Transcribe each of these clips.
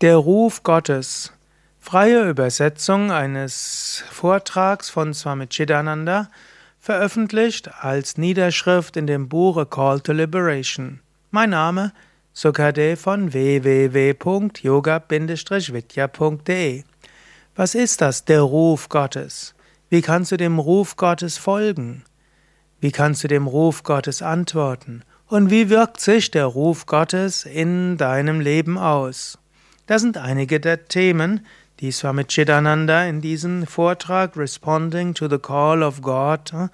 Der Ruf Gottes. Freie Übersetzung eines Vortrags von Swami Chidananda, veröffentlicht als Niederschrift in dem Buch A Call to Liberation. Mein Name Sukade von www.yoga-vidya.de. Was ist das, der Ruf Gottes? Wie kannst du dem Ruf Gottes folgen? Wie kannst du dem Ruf Gottes antworten? Und wie wirkt sich der Ruf Gottes in deinem Leben aus? Das sind einige der Themen, die Swami Chidananda in diesem Vortrag Responding to the Call of God äh,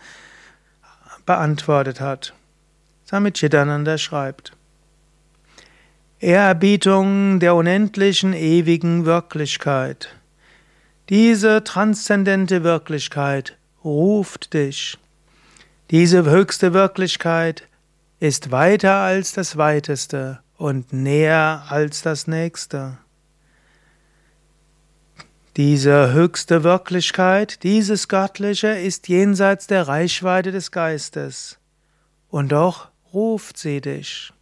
beantwortet hat. Swami Chidananda schreibt Ehrerbietung der unendlichen ewigen Wirklichkeit. Diese transzendente Wirklichkeit ruft dich. Diese höchste Wirklichkeit ist weiter als das Weiteste und näher als das Nächste. Diese höchste Wirklichkeit, dieses Göttliche ist jenseits der Reichweite des Geistes. Und doch ruft sie dich.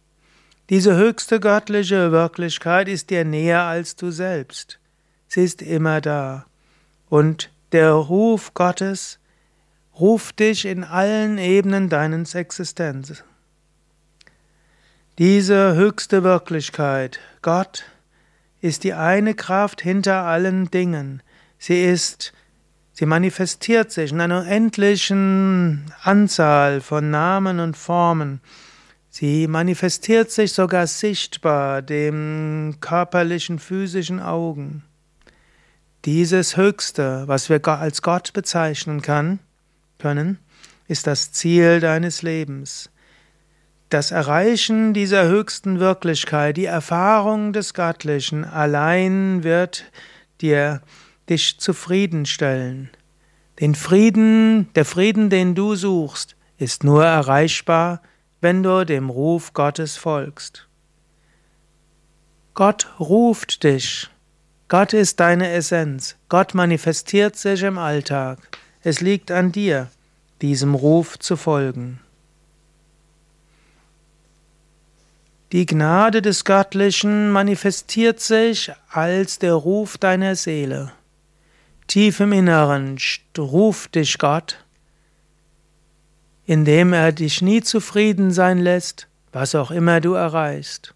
Diese höchste göttliche Wirklichkeit ist dir näher als du selbst. Sie ist immer da. Und der Ruf Gottes ruft dich in allen Ebenen deines Existenz. Diese höchste Wirklichkeit, Gott, ist die eine Kraft hinter allen Dingen. Sie ist, sie manifestiert sich in einer unendlichen Anzahl von Namen und Formen. Sie manifestiert sich sogar sichtbar dem körperlichen, physischen Augen. Dieses Höchste, was wir als Gott bezeichnen können, ist das Ziel deines Lebens. Das Erreichen dieser höchsten Wirklichkeit, die Erfahrung des Göttlichen allein wird dir dich zufriedenstellen. Den Frieden, der Frieden, den du suchst, ist nur erreichbar, wenn du dem Ruf Gottes folgst. Gott ruft dich. Gott ist deine Essenz. Gott manifestiert sich im Alltag. Es liegt an dir, diesem Ruf zu folgen. Die Gnade des Göttlichen manifestiert sich als der Ruf deiner Seele. Tief im Inneren ruft dich Gott, indem er dich nie zufrieden sein lässt, was auch immer du erreichst.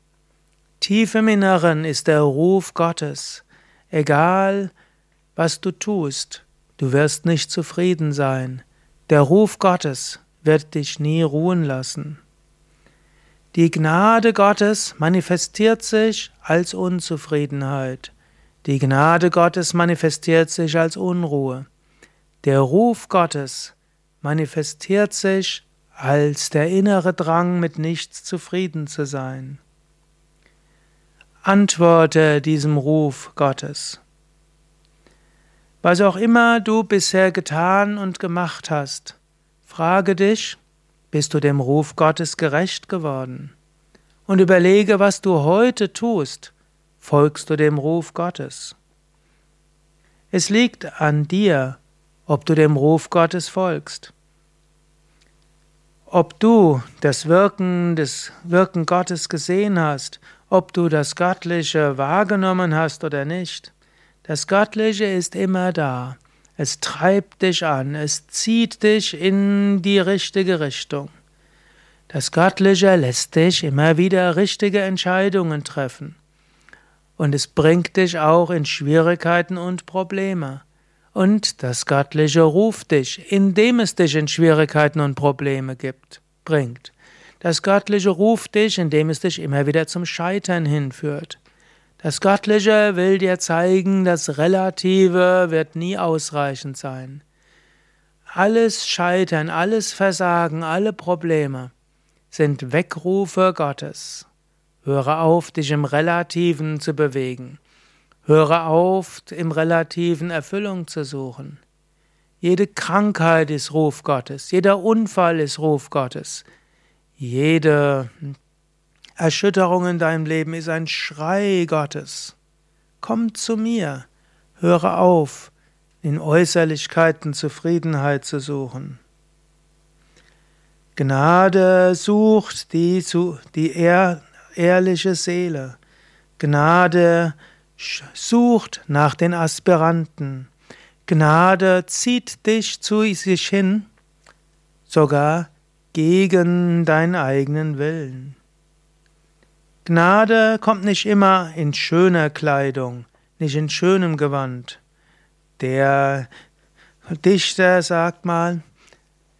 Tief im Inneren ist der Ruf Gottes, egal was du tust, du wirst nicht zufrieden sein. Der Ruf Gottes wird dich nie ruhen lassen. Die Gnade Gottes manifestiert sich als Unzufriedenheit. Die Gnade Gottes manifestiert sich als Unruhe. Der Ruf Gottes manifestiert sich als der innere Drang, mit nichts zufrieden zu sein. Antworte diesem Ruf Gottes. Was auch immer du bisher getan und gemacht hast, frage dich, bist du dem Ruf Gottes gerecht geworden? Und überlege, was du heute tust. Folgst du dem Ruf Gottes? Es liegt an dir, ob du dem Ruf Gottes folgst. Ob du das Wirken des Wirken Gottes gesehen hast, ob du das Göttliche wahrgenommen hast oder nicht, das Göttliche ist immer da. Es treibt dich an, es zieht dich in die richtige Richtung. Das Göttliche lässt dich immer wieder richtige Entscheidungen treffen. Und es bringt dich auch in Schwierigkeiten und Probleme. Und das Göttliche ruft dich, indem es dich in Schwierigkeiten und Probleme gibt, bringt. Das Göttliche ruft dich, indem es dich immer wieder zum Scheitern hinführt. Das Göttliche will dir zeigen, das Relative wird nie ausreichend sein. Alles Scheitern, alles Versagen, alle Probleme sind Weckrufe Gottes. Höre auf, dich im Relativen zu bewegen. Höre auf, im Relativen Erfüllung zu suchen. Jede Krankheit ist Ruf Gottes, jeder Unfall ist Ruf Gottes, jede Erschütterung in deinem Leben ist ein Schrei Gottes. Komm zu mir, höre auf, in Äußerlichkeiten Zufriedenheit zu suchen. Gnade sucht die, die ehr, ehrliche Seele. Gnade sucht nach den Aspiranten. Gnade zieht dich zu sich hin, sogar gegen deinen eigenen Willen. Gnade kommt nicht immer in schöner Kleidung, nicht in schönem Gewand. Der Dichter sagt mal,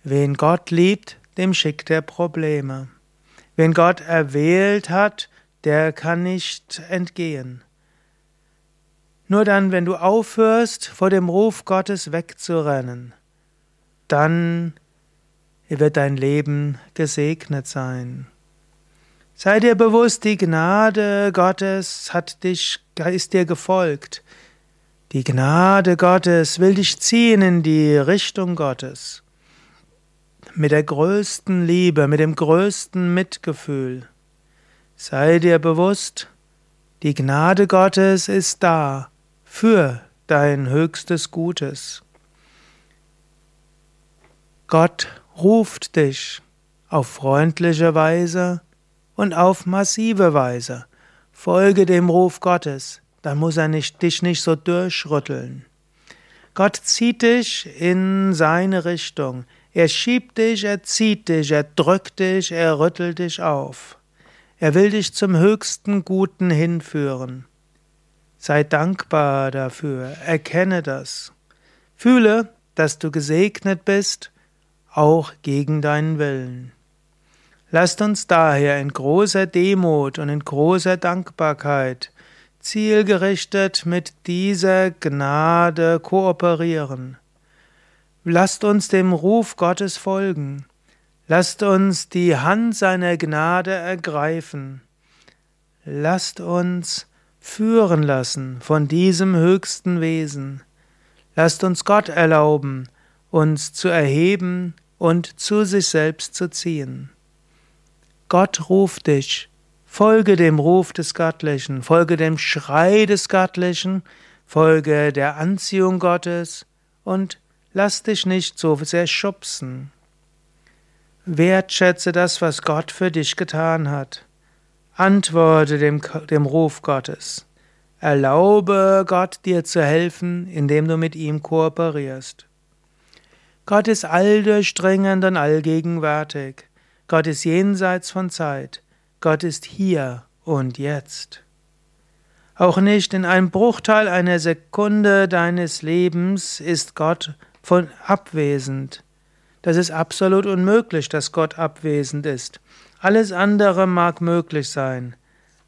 wen Gott liebt, dem schickt er Probleme. Wen Gott erwählt hat, der kann nicht entgehen. Nur dann, wenn du aufhörst, vor dem Ruf Gottes wegzurennen, dann wird dein Leben gesegnet sein. Sei dir bewusst, die Gnade Gottes hat dich, ist dir gefolgt. Die Gnade Gottes will dich ziehen in die Richtung Gottes. Mit der größten Liebe, mit dem größten Mitgefühl. Sei dir bewusst, die Gnade Gottes ist da für dein höchstes Gutes. Gott ruft dich auf freundliche Weise und auf massive Weise. Folge dem Ruf Gottes, dann muss er nicht, dich nicht so durchrütteln. Gott zieht dich in seine Richtung. Er schiebt dich, er zieht dich, er drückt dich, er rüttelt dich auf. Er will dich zum höchsten Guten hinführen. Sei dankbar dafür, erkenne das. Fühle, dass du gesegnet bist, auch gegen deinen Willen. Lasst uns daher in großer Demut und in großer Dankbarkeit zielgerichtet mit dieser Gnade kooperieren. Lasst uns dem Ruf Gottes folgen. Lasst uns die Hand seiner Gnade ergreifen. Lasst uns führen lassen von diesem höchsten Wesen. Lasst uns Gott erlauben, uns zu erheben und zu sich selbst zu ziehen. Gott ruft dich. Folge dem Ruf des Göttlichen, folge dem Schrei des Göttlichen, folge der Anziehung Gottes und lass dich nicht so sehr schubsen. Wertschätze das, was Gott für dich getan hat. Antworte dem, dem Ruf Gottes. Erlaube Gott dir zu helfen, indem du mit ihm kooperierst. Gott ist alldurchdringend und allgegenwärtig. Gott ist jenseits von Zeit. Gott ist hier und jetzt. Auch nicht in einem Bruchteil einer Sekunde deines Lebens ist Gott von abwesend. Das ist absolut unmöglich, dass Gott abwesend ist. Alles andere mag möglich sein,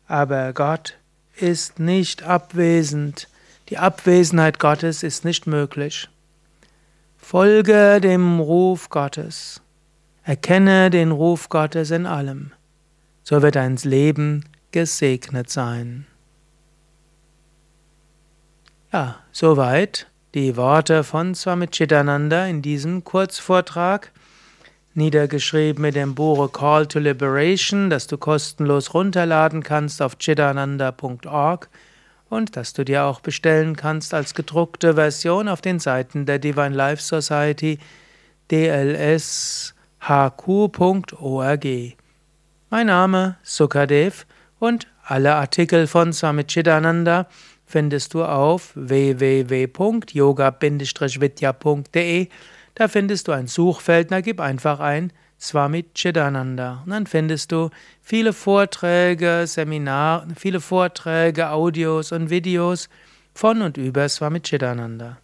aber Gott ist nicht abwesend. Die Abwesenheit Gottes ist nicht möglich. Folge dem Ruf Gottes. Erkenne den Ruf Gottes in allem, so wird dein Leben gesegnet sein. Ja, soweit die Worte von Swami Chidananda in diesem Kurzvortrag, niedergeschrieben mit dem Buch Call to Liberation, das du kostenlos runterladen kannst auf chidananda.org und das du dir auch bestellen kannst als gedruckte Version auf den Seiten der Divine Life Society DLS hq.org. Mein Name Sukadev und alle Artikel von Swami Chidananda findest du auf www.yoga-vidya.de. Da findest du ein Suchfeld, da gib einfach ein Swami Chidananda. Und dann findest du viele Vorträge, Seminare, viele Vorträge, Audios und Videos von und über Swami Chidananda.